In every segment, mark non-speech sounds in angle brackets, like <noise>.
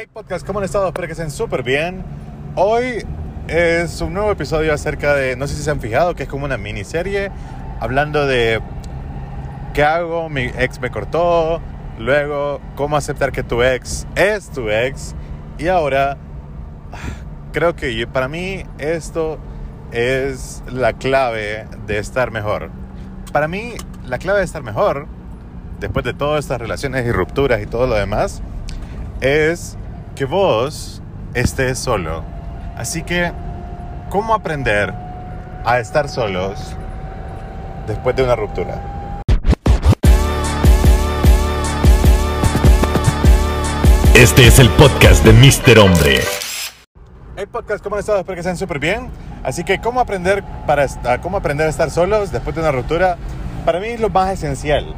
Hey podcast, ¿cómo han estado? Espero que estén súper bien. Hoy es un nuevo episodio acerca de, no sé si se han fijado, que es como una miniserie hablando de qué hago, mi ex me cortó, luego cómo aceptar que tu ex es tu ex y ahora creo que para mí esto es la clave de estar mejor. Para mí la clave de estar mejor, después de todas estas relaciones y rupturas y todo lo demás, es que vos estés solo. Así que, ¿cómo aprender a estar solos después de una ruptura? Este es el podcast de Mr. Hombre. Hey podcast, ¿cómo han estado? Espero que estén súper bien. Así que, ¿cómo aprender, para, cómo aprender a estar solos después de una ruptura? Para mí es lo más esencial.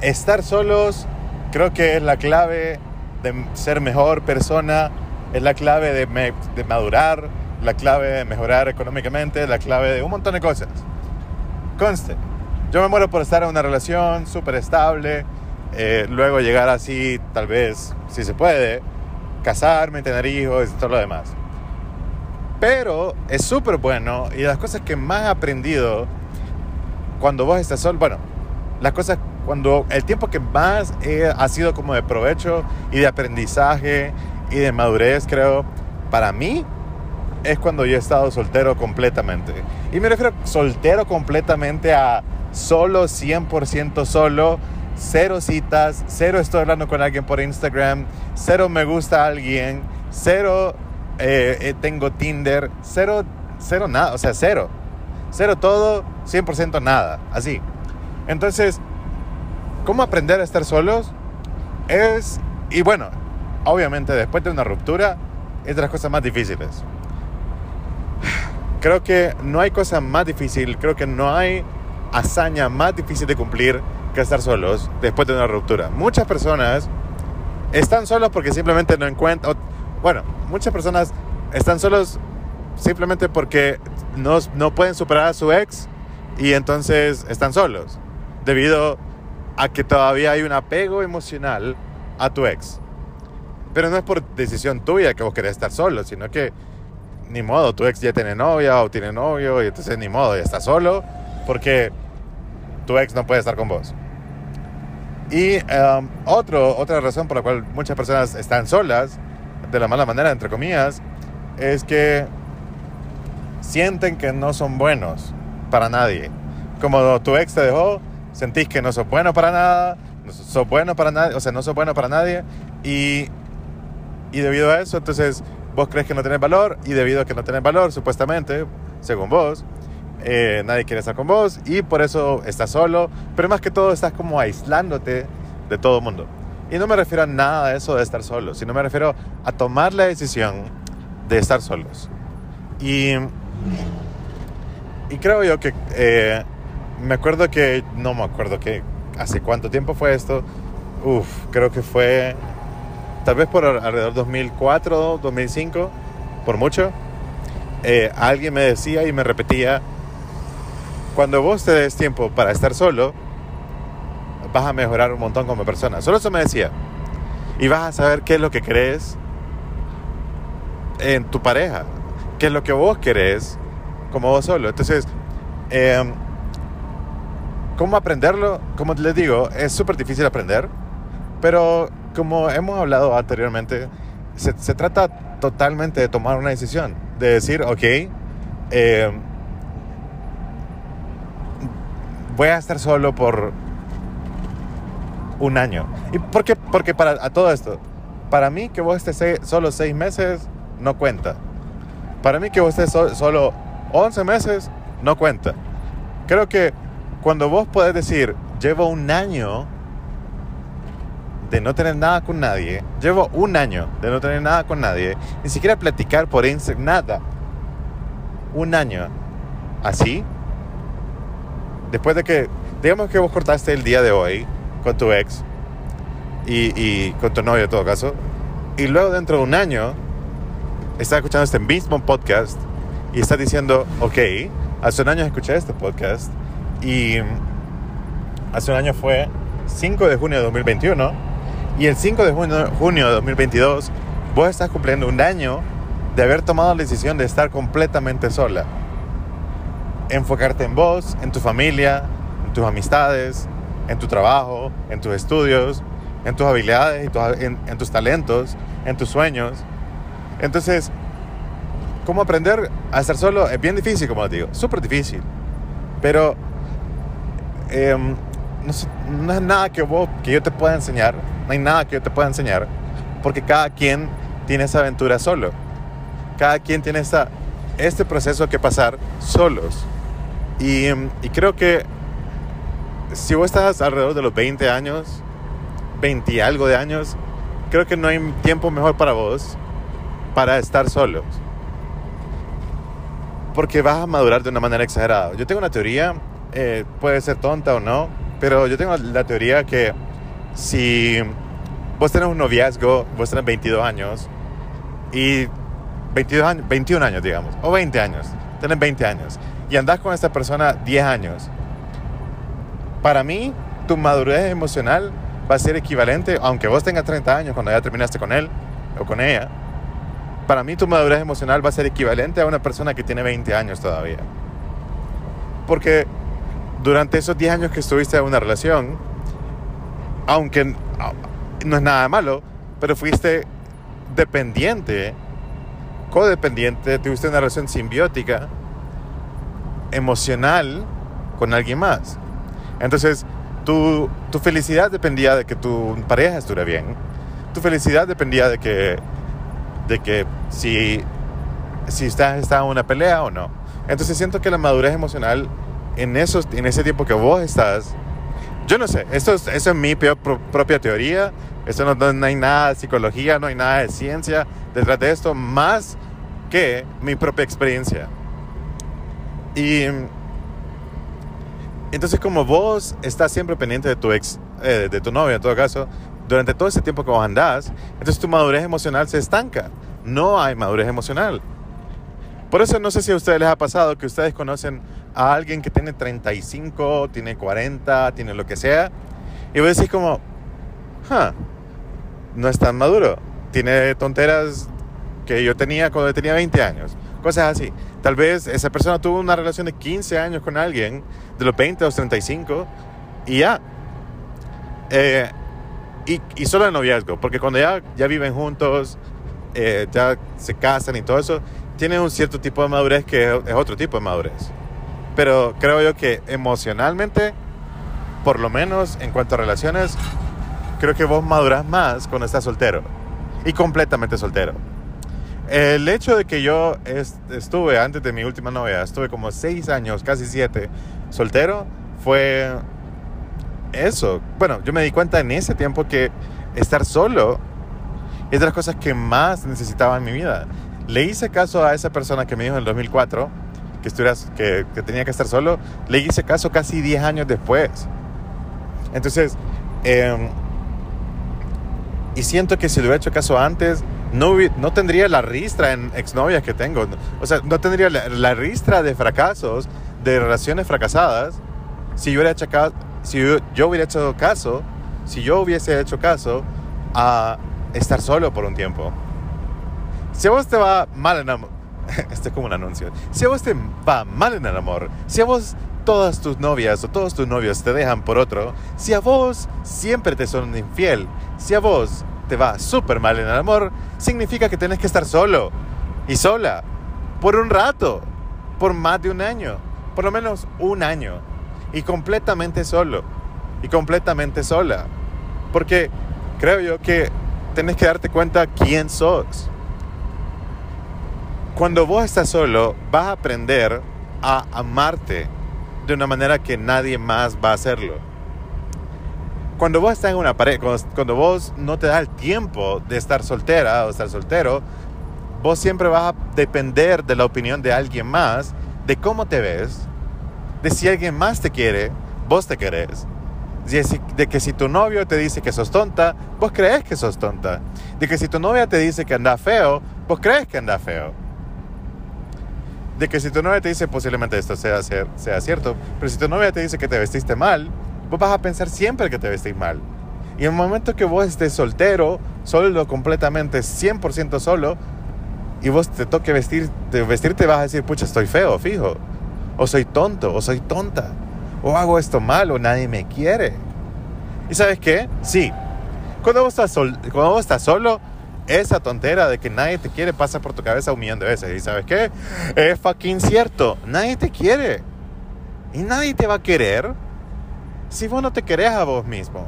Estar solos creo que es la clave de ser mejor persona, es la clave de, de madurar, la clave de mejorar económicamente, la clave de un montón de cosas. Conste, yo me muero por estar en una relación súper estable, eh, luego llegar así, tal vez, si se puede, casarme, tener hijos y todo lo demás. Pero es súper bueno y las cosas que más he aprendido cuando vos estás solo, bueno, las cosas cuando el tiempo que más ha sido como de provecho y de aprendizaje y de madurez, creo, para mí es cuando yo he estado soltero completamente. Y me refiero soltero completamente a solo, 100% solo, cero citas, cero estoy hablando con alguien por Instagram, cero me gusta a alguien, cero eh, eh, tengo Tinder, cero, cero nada, o sea, cero. Cero todo, 100% nada, así. Entonces, ¿cómo aprender a estar solos? Es, y bueno, obviamente después de una ruptura, es de las cosas más difíciles. Creo que no hay cosa más difícil, creo que no hay hazaña más difícil de cumplir que estar solos después de una ruptura. Muchas personas están solos porque simplemente no encuentran, bueno, muchas personas están solos simplemente porque no, no pueden superar a su ex y entonces están solos, debido a que todavía hay un apego emocional a tu ex. Pero no es por decisión tuya que vos querés estar solo, sino que ni modo, tu ex ya tiene novia o tiene novio y entonces ni modo, ya está solo porque tu ex no puede estar con vos. Y um, otro, otra razón por la cual muchas personas están solas, de la mala manera, entre comillas, es que sienten que no son buenos para nadie. Como tu ex te dejó, sentís que no sos bueno para nada, no sos bueno para nadie, o sea, no sos bueno para nadie y, y debido a eso, entonces vos crees que no tenés valor y debido a que no tenés valor, supuestamente, según vos, eh, nadie quiere estar con vos y por eso estás solo, pero más que todo estás como aislándote de todo el mundo. Y no me refiero a nada de eso de estar solo, sino me refiero a tomar la decisión de estar solos. Y, y creo yo que eh, me acuerdo que, no me acuerdo que, hace cuánto tiempo fue esto. Uf, creo que fue tal vez por alrededor 2004, 2005, por mucho. Eh, alguien me decía y me repetía, cuando vos te des tiempo para estar solo, vas a mejorar un montón como persona. Solo eso me decía. Y vas a saber qué es lo que crees en tu pareja, qué es lo que vos querés como vos solo. Entonces, eh, ¿cómo aprenderlo? Como les digo, es súper difícil aprender, pero como hemos hablado anteriormente, se, trata totalmente de tomar una decisión, de decir, ok, eh, voy a estar solo por un año. ¿Y por qué? Porque para a todo esto, para mí que vos estés solo seis meses no cuenta. Para mí que vos estés so, solo 11 meses no cuenta. Creo que cuando vos podés decir, llevo un año de no tener nada con nadie, llevo un año de no tener nada con nadie, ni siquiera platicar por Instagram, nada. Un año. Así. Después de que, digamos que vos cortaste el día de hoy con tu ex y, y con tu novio en todo caso, y luego dentro de un año estás escuchando este mismo podcast y estás diciendo, ok, hace un año escuché este podcast y hace un año fue 5 de junio de 2021 y el 5 de junio, junio de 2022 vos estás cumpliendo un año de haber tomado la decisión de estar completamente sola. Enfocarte en vos, en tu familia, en tus amistades, en tu trabajo, en tus estudios, en tus habilidades, en, en tus talentos, en tus sueños. Entonces, ¿cómo aprender a estar solo? Es bien difícil, como te digo, súper difícil. Pero em, no, es nada que, yo te pueda enseñar, no hay nada que yo te pueda enseñar, porque cada quien tiene esa aventura solo. Cada quien tiene esta, este proceso que pasar solos. Y, y creo que si vos estás alrededor de los 20 años, 20 y algo de años, creo que no hay tiempo mejor para vos para estar solos. Porque vas a madurar de una manera exagerada. Yo tengo una teoría, eh, puede ser tonta o no, pero yo tengo la teoría que si vos tenés un noviazgo, vos tenés 22 años y 22 años, 21 años, digamos, o 20 años, tenés 20 años y andás con esta persona 10 años. Para mí, tu madurez emocional va a ser equivalente, aunque vos tengas 30 años cuando ya terminaste con él o con ella, para mí tu madurez emocional va a ser equivalente a una persona que tiene 20 años todavía. Porque durante esos 10 años que estuviste en una relación, aunque no es nada malo, pero fuiste dependiente, codependiente, tuviste una relación simbiótica, emocional con alguien más. Entonces, tu, tu felicidad dependía de que tu pareja estuviera bien. Tu felicidad dependía de que de que si, si estás en una pelea o no. Entonces siento que la madurez emocional en, esos, en ese tiempo que vos estás, yo no sé, esto es, eso es mi propia teoría, esto no, no, hay nada de psicología, no hay nada de ciencia detrás de esto, más que mi propia experiencia. Y entonces como vos estás siempre pendiente de tu ex, eh, de tu novia en todo caso, durante todo ese tiempo que vos andás, entonces tu madurez emocional se estanca. No hay madurez emocional. Por eso no sé si a ustedes les ha pasado que ustedes conocen a alguien que tiene 35, tiene 40, tiene lo que sea, y vos decís como, no es tan maduro. Tiene tonteras que yo tenía cuando tenía 20 años. Cosas así. Tal vez esa persona tuvo una relación de 15 años con alguien, de los 20 a los 35, y ya. Eh, y, y, solo el noviazgo, porque cuando ya, ya viven juntos, eh, ya se casan y todo eso, tienen un cierto tipo de madurez que es, otro tipo de madurez. Pero creo yo que emocionalmente, por lo menos en cuanto a relaciones, creo que vos maduras más cuando estás soltero y completamente soltero. El hecho de que yo estuve antes de mi última novia, estuve como seis años, casi siete, soltero, fue eso. Bueno, yo me di cuenta en ese tiempo que estar solo es de las cosas que más necesitaba en mi vida. Le hice caso a esa persona que me dijo en el 2004 que, estuvieras, que, tenía que estar solo. Le hice caso casi 10 años después. Entonces, em, y siento que si le hubiera hecho caso antes, no, no tendría la ristra en exnovias que tengo. O sea, no tendría la, la ristra de fracasos, de relaciones fracasadas, si yo hubiera hecho caso si yo, hubiera hecho caso, si yo hubiese hecho caso a estar solo por un tiempo. Si a vos te va mal <laughs> este es como un anuncio, si a vos te va mal en el amor, si a vos todas tus novias o todos tus novios te dejan por otro, si a vos siempre te son infiel, si a vos te va súper mal en el amor, significa que tienes que estar solo y sola por un rato, por más de un año, por lo menos un año y completamente solo y completamente sola. Porque creo yo que tenés que darte cuenta quién sos. Cuando vos estás solo, vas a aprender a amarte de una manera que nadie más va a hacerlo. Cuando vos estás en una pareja, cuando vos no te das el tiempo de estar soltera o estar soltero, vos siempre vas a depender de la opinión de alguien más, de cómo te ves, de si alguien más te quiere, vos te querés. De que si tu novio te dice que sos tonta, vos crees que sos tonta. De que si tu novia te dice que anda feo, vos crees que anda feo. De que si tu novia te dice posiblemente esto sea, sea cierto, pero si tu novia te dice que te vestiste mal, vos vas a pensar siempre que te vestís mal. Y en el momento que vos estés soltero, solo completamente, 100% solo, y vos te toque vestir, te vestirte vas a decir, pucha, estoy feo, fijo. O soy tonto, o soy tonta. O hago esto mal, o nadie me quiere. ¿Y sabes qué? Sí. Cuando vos estás, cuando vos estás solo, esa tontera de que nadie te quiere pasa por tu cabeza un millón de veces. ¿Y sabes qué? Es fucking cierto. Nadie te quiere. Y nadie te va a querer si vos no te querés a vos mismo.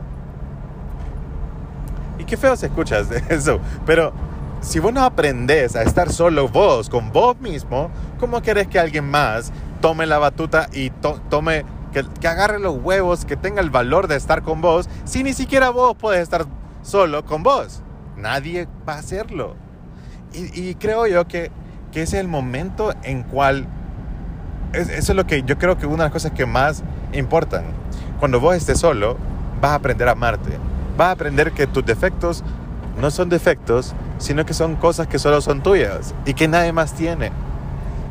Y qué feo se escuchas <laughs> de eso. Pero si vos no aprendes a estar solo vos, con vos mismo, ¿cómo querés que alguien más tome la batuta y to tome, que, que, agarre los huevos, que tenga el valor de estar con vos, si ni siquiera vos puedes estar solo con vos? Nadie va a hacerlo. Y, creo yo que, que es el momento en cual, es, eso es lo que yo creo que una de las cosas que más importan. Cuando vos estés solo, vas a aprender a amarte. Vas a aprender que tus defectos no son defectos, sino que son cosas que solo son tuyas y que nadie más tiene.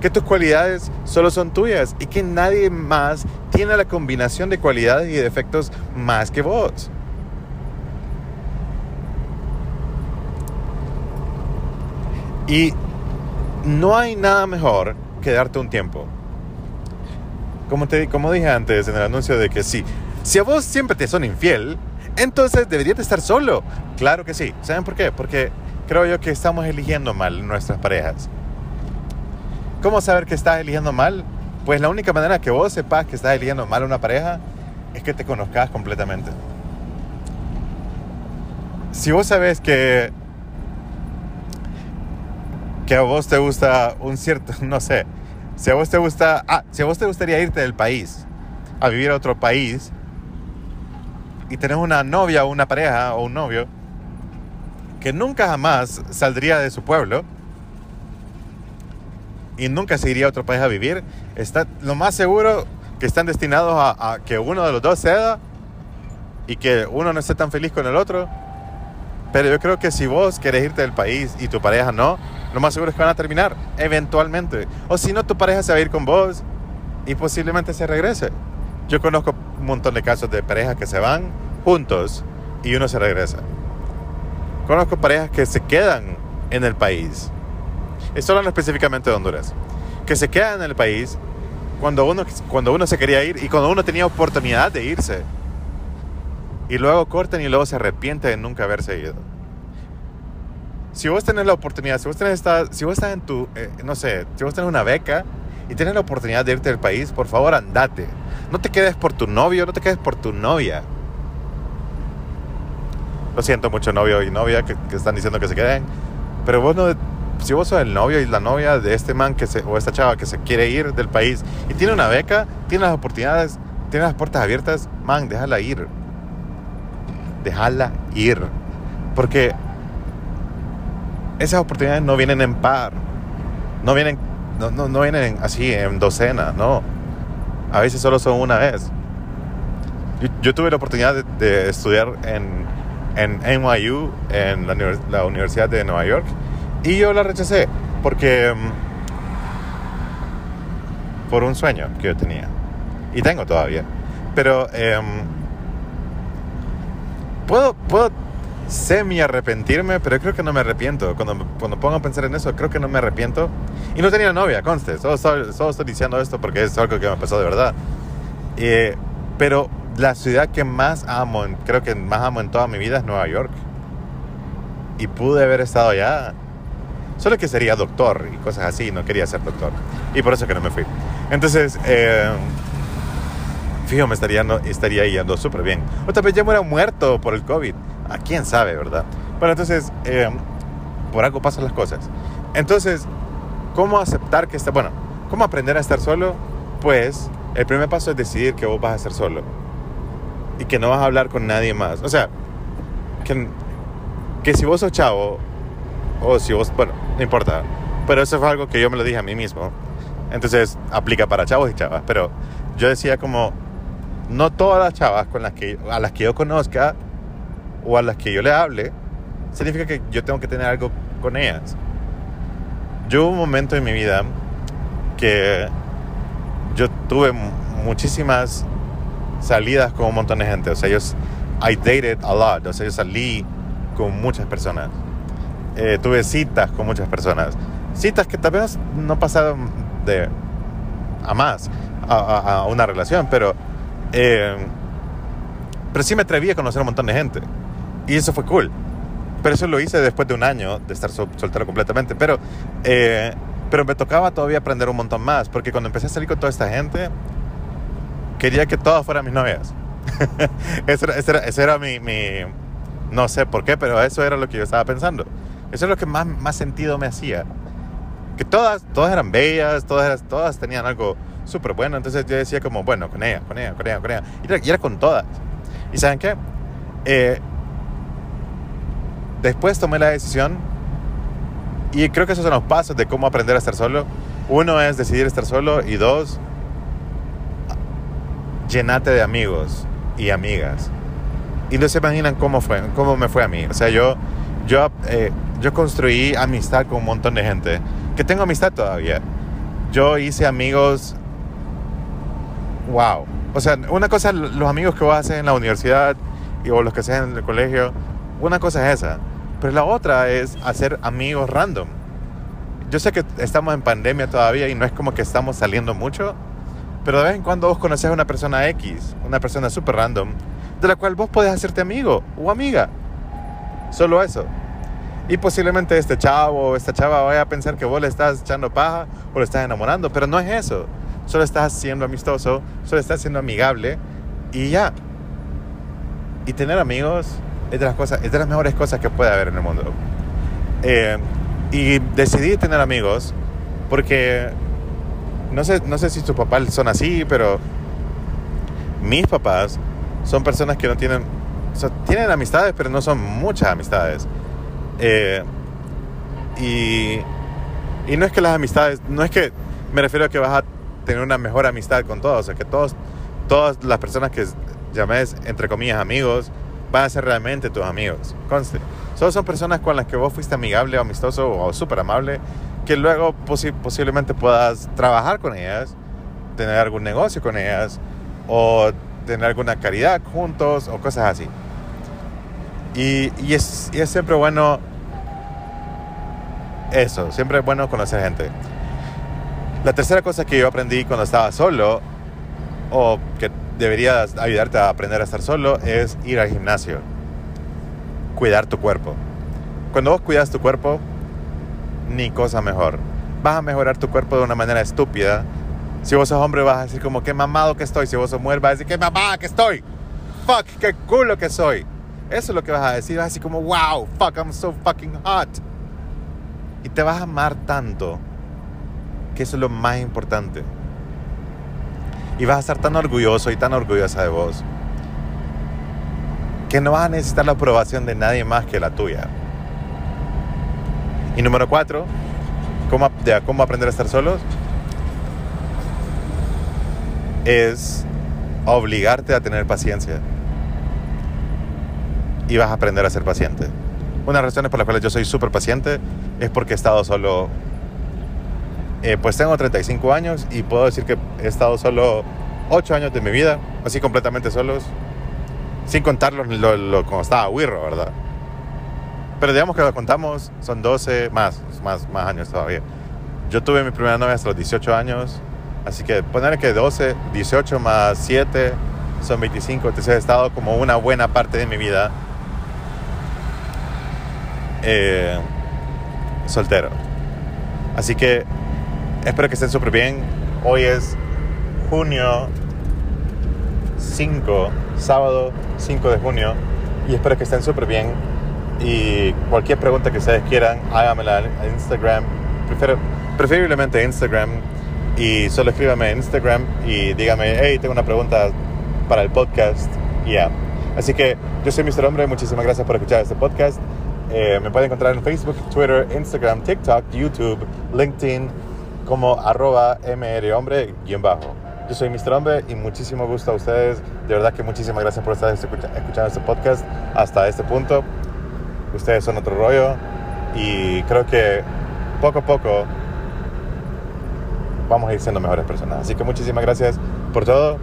Que tus cualidades solo son tuyas y que nadie más tiene la combinación de cualidades y defectos más que vos. Y no hay nada mejor que darte un tiempo. Como, te, como dije antes en el anuncio de que sí, si a vos siempre te son infiel, entonces deberías de estar solo. Claro que sí. ¿Saben por qué? Porque creo yo que estamos eligiendo mal nuestras parejas. ¿Cómo saber que estás eligiendo mal? Pues la única manera que vos sepas que estás eligiendo mal una pareja es que te conozcas completamente. Si vos sabes que que a vos te gusta un cierto, <laughs> no sé, si a vos te gusta, ah, si a vos te gustaría irte del país a vivir a otro país y tenés una novia o una pareja o un novio que nunca jamás saldría de su pueblo y nunca se iría a otro país a vivir, está lo más seguro que están destinados a, a que uno de los dos ceda y que uno no esté tan feliz con el otro. Pero yo creo que si vos querés irte del país y tu pareja no, lo más seguro es que van a terminar, eventualmente. O si no, tu pareja se va a ir con vos y posiblemente se regrese. Yo conozco un montón de casos de parejas que se van juntos y uno se regresa. Conozco parejas que se quedan en el país. Esto hablando específicamente de Honduras. Que se quedan en el país cuando uno, cuando uno se quería ir y cuando uno tenía oportunidad de irse. Y luego cortan y luego se arrepiente de nunca haberse ido. Si vos tenés la oportunidad, si vos, tenés esta, si vos estás en tu, eh, no sé, si vos tenés una beca y tienes la oportunidad de irte del país, por favor andate. No te quedes por tu novio, no te quedes por tu novia. Lo siento mucho novio y novia que, que están diciendo que se queden. Pero vos no, si vos sos el novio y la novia de este man que se, o esta chava que se quiere ir del país y tiene una beca, tiene las oportunidades, tiene las puertas abiertas, man, déjala ir. Déjala ir. Porque esas oportunidades no vienen en par. No vienen, no, no, no vienen así en docena, no. A veces solo son una vez. Yo, tuve la oportunidad de, estudiar en, en NYU, en la, Universidad de Nueva York, y yo la rechacé porque um, por un sueño que yo tenía y tengo todavía. Pero um, puedo, puedo semi arrepentirme, pero creo que no me arrepiento. Cuando, cuando pongo a pensar en eso, creo que no me arrepiento. Y no tenía novia, conste. Solo, solo, solo estoy diciendo esto porque es algo que me pasó de verdad. Eh, pero la ciudad que más amo, creo que más amo en toda mi vida es Nueva York. Y pude haber estado allá. Solo que sería doctor y cosas así, no quería ser doctor. Y por eso que no me fui. Entonces, eh, fijo, me estaría, no, estaría yendo súper bien. O tal vez ya me hubiera muerto por el COVID. A quién sabe, ¿verdad? Bueno, entonces, eh, por algo pasan las cosas. Entonces, ¿cómo aceptar que está, bueno, cómo aprender a estar solo? Pues, el primer paso es decidir que vos vas a estar solo y que no vas a hablar con nadie más. O sea, que, que si vos sos chavo, o si vos, bueno, no importa, pero eso fue algo que yo me lo dije a mí mismo. Entonces, aplica para chavos y chavas, pero yo decía como, no todas las chavas con las que, a las que yo conozca o a las que yo le hable, significa que yo tengo que tener algo con ellas. Yo hubo un momento en mi vida que yo tuve muchísimas salidas con un montón de gente. O sea, yo I dated a lot, o sea, yo salí con muchas personas. Eh, tuve citas con muchas personas. Citas que tal vez no pasaron de a más, a, a una relación, pero, eh, pero sí me atreví a conocer a un montón de gente. Y eso fue cool. Pero eso lo hice después de un año de estar sol- soltero completamente. Pero, eh, pero me tocaba todavía aprender un montón más, porque cuando empecé a salir con toda esta gente, quería que todas fueran mis novias. <laughs> ese era, ese era, ese era mi, mi, No sé por qué, pero eso era lo que yo estaba pensando. Eso es lo que más, más sentido me hacía. Que todas, todas eran bellas, todas, todas tenían algo súper bueno. Entonces yo decía como, bueno, con ella, con ella, con ella, con ella. Y era, y era con todas. ¿Y saben qué? Eh, después tomé la decisión y creo que esos son los pasos de cómo aprender a estar solo. Uno es decidir estar solo y dos, llenate de amigos y amigas. Y no se imaginan cómo fue, cómo me fue a mí. O sea, yo, yo, eh, yo construí amistad con un montón de gente, que tengo amistad todavía. Yo hice amigos, wow. O sea, una cosa los amigos que vos haces en la universidad y, o los que haces en el colegio, una cosa es esa. Pero la otra es hacer amigos random. Yo sé que estamos en pandemia todavía y no es como que estamos saliendo mucho, pero de vez en cuando vos conoces a una persona X, una persona súper random, de la cual vos podés hacerte amigo o amiga. Solo eso. Y posiblemente este chavo o esta chava vaya a pensar que vos le estás echando paja o le estás enamorando, pero no es eso. Solo estás siendo amistoso, solo estás siendo amigable y ya. Y tener amigos es de las, cosas, es de las mejores cosas que puede haber en el mundo. Eh, y decidí tener amigos porque no sé, no sé si tus papás son así, pero mis papás son personas que no tienen, tienen amistades, pero no son muchas amistades. Eh, y, y no es que las amistades, no es que me refiero a que vas a tener una mejor amistad con todos, o sea, que todos, todas las personas que llames, entre comillas, amigos, van a ser realmente tus amigos. Conste. Solo son personas con las que vos fuiste amigable amistoso o súper amable, que luego posi posiblemente puedas trabajar con ellas, tener algún negocio con ellas, o tener alguna caridad juntos, o cosas así. Y, y, es, y es siempre bueno eso, siempre es bueno conocer gente. La tercera cosa que yo aprendí cuando estaba solo, o que debería ayudarte a aprender a estar solo, es ir al gimnasio. Cuidar tu cuerpo. Cuando vos cuidas tu cuerpo, ni cosa mejor. Vas a mejorar tu cuerpo de una manera estúpida. Si vos sos hombre vas a decir como qué mamado que estoy. Si vos sos mujer vas a decir qué mamada que estoy. Fuck, qué culo que soy. Eso es lo que vas a decir. Vas a decir como wow, fuck, I'm so fucking hot. Y te vas a amar tanto que eso es lo más importante. Y vas a estar tan orgulloso y tan orgullosa de vos que no vas a necesitar la aprobación de nadie más que la tuya. Y número cuatro, ¿cómo, cómo aprender a estar solos? Es obligarte a tener paciencia. Y vas a aprender a ser paciente. Una de las razones por las cuales yo soy súper paciente es porque he estado solo. Eh, pues tengo 35 años y puedo decir que he estado solo 8 años de mi vida, así completamente solos, sin contar lo, lo, lo estaba Wirro, ¿verdad? Pero digamos que lo contamos, son 12 más, más, más años todavía. Yo tuve mi primera novia hasta los 18 años, así que poner que 12, 18 más 7 son 25, entonces he estado como una buena parte de mi vida eh, soltero. Así que espero que estén súper bien. Hoy es junio 5, sábado 5 de junio, y espero que estén súper bien. Y cualquier pregunta que ustedes quieran, háganmela en Instagram, Prefiero, preferiblemente Instagram, y solo escríbame en Instagram y dígame, hey, tengo una pregunta para el podcast, ya. Así que yo soy Mr. Hombre, muchísimas gracias por escuchar este podcast. Eh, me pueden encontrar en Facebook, Twitter, Instagram, TikTok, YouTube, LinkedIn, como arroba mrhombre guion bajo. Yo soy Mr. Hombre y muchísimo gusto a ustedes. De verdad que muchísimas gracias por estar escucha escuchando este podcast hasta este punto. Ustedes son otro rollo y creo que poco a poco vamos a ir siendo mejores personas. Así que muchísimas gracias por todo.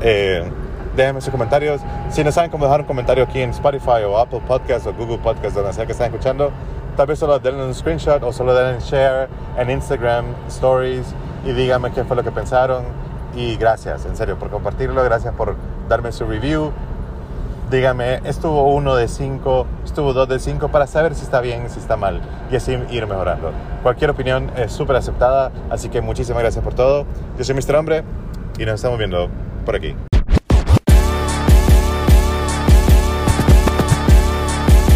Eh, déjenme sus comentarios. Si no saben cómo dejar un comentario aquí en Spotify o Apple Podcast o Google Podcast, donde sea que estén escuchando, tal vez solo denle un screenshot o solo denle share en Instagram Stories y díganme qué fue lo que pensaron. Y gracias, en serio, por compartirlo. Gracias por darme su review. Dígame, estuvo uno de cinco, estuvo dos de cinco para saber si está bien, si está mal y así ir mejorando. Cualquier opinión es súper aceptada, así que muchísimas gracias por todo. Yo soy Mr. Hombre y nos estamos viendo por aquí.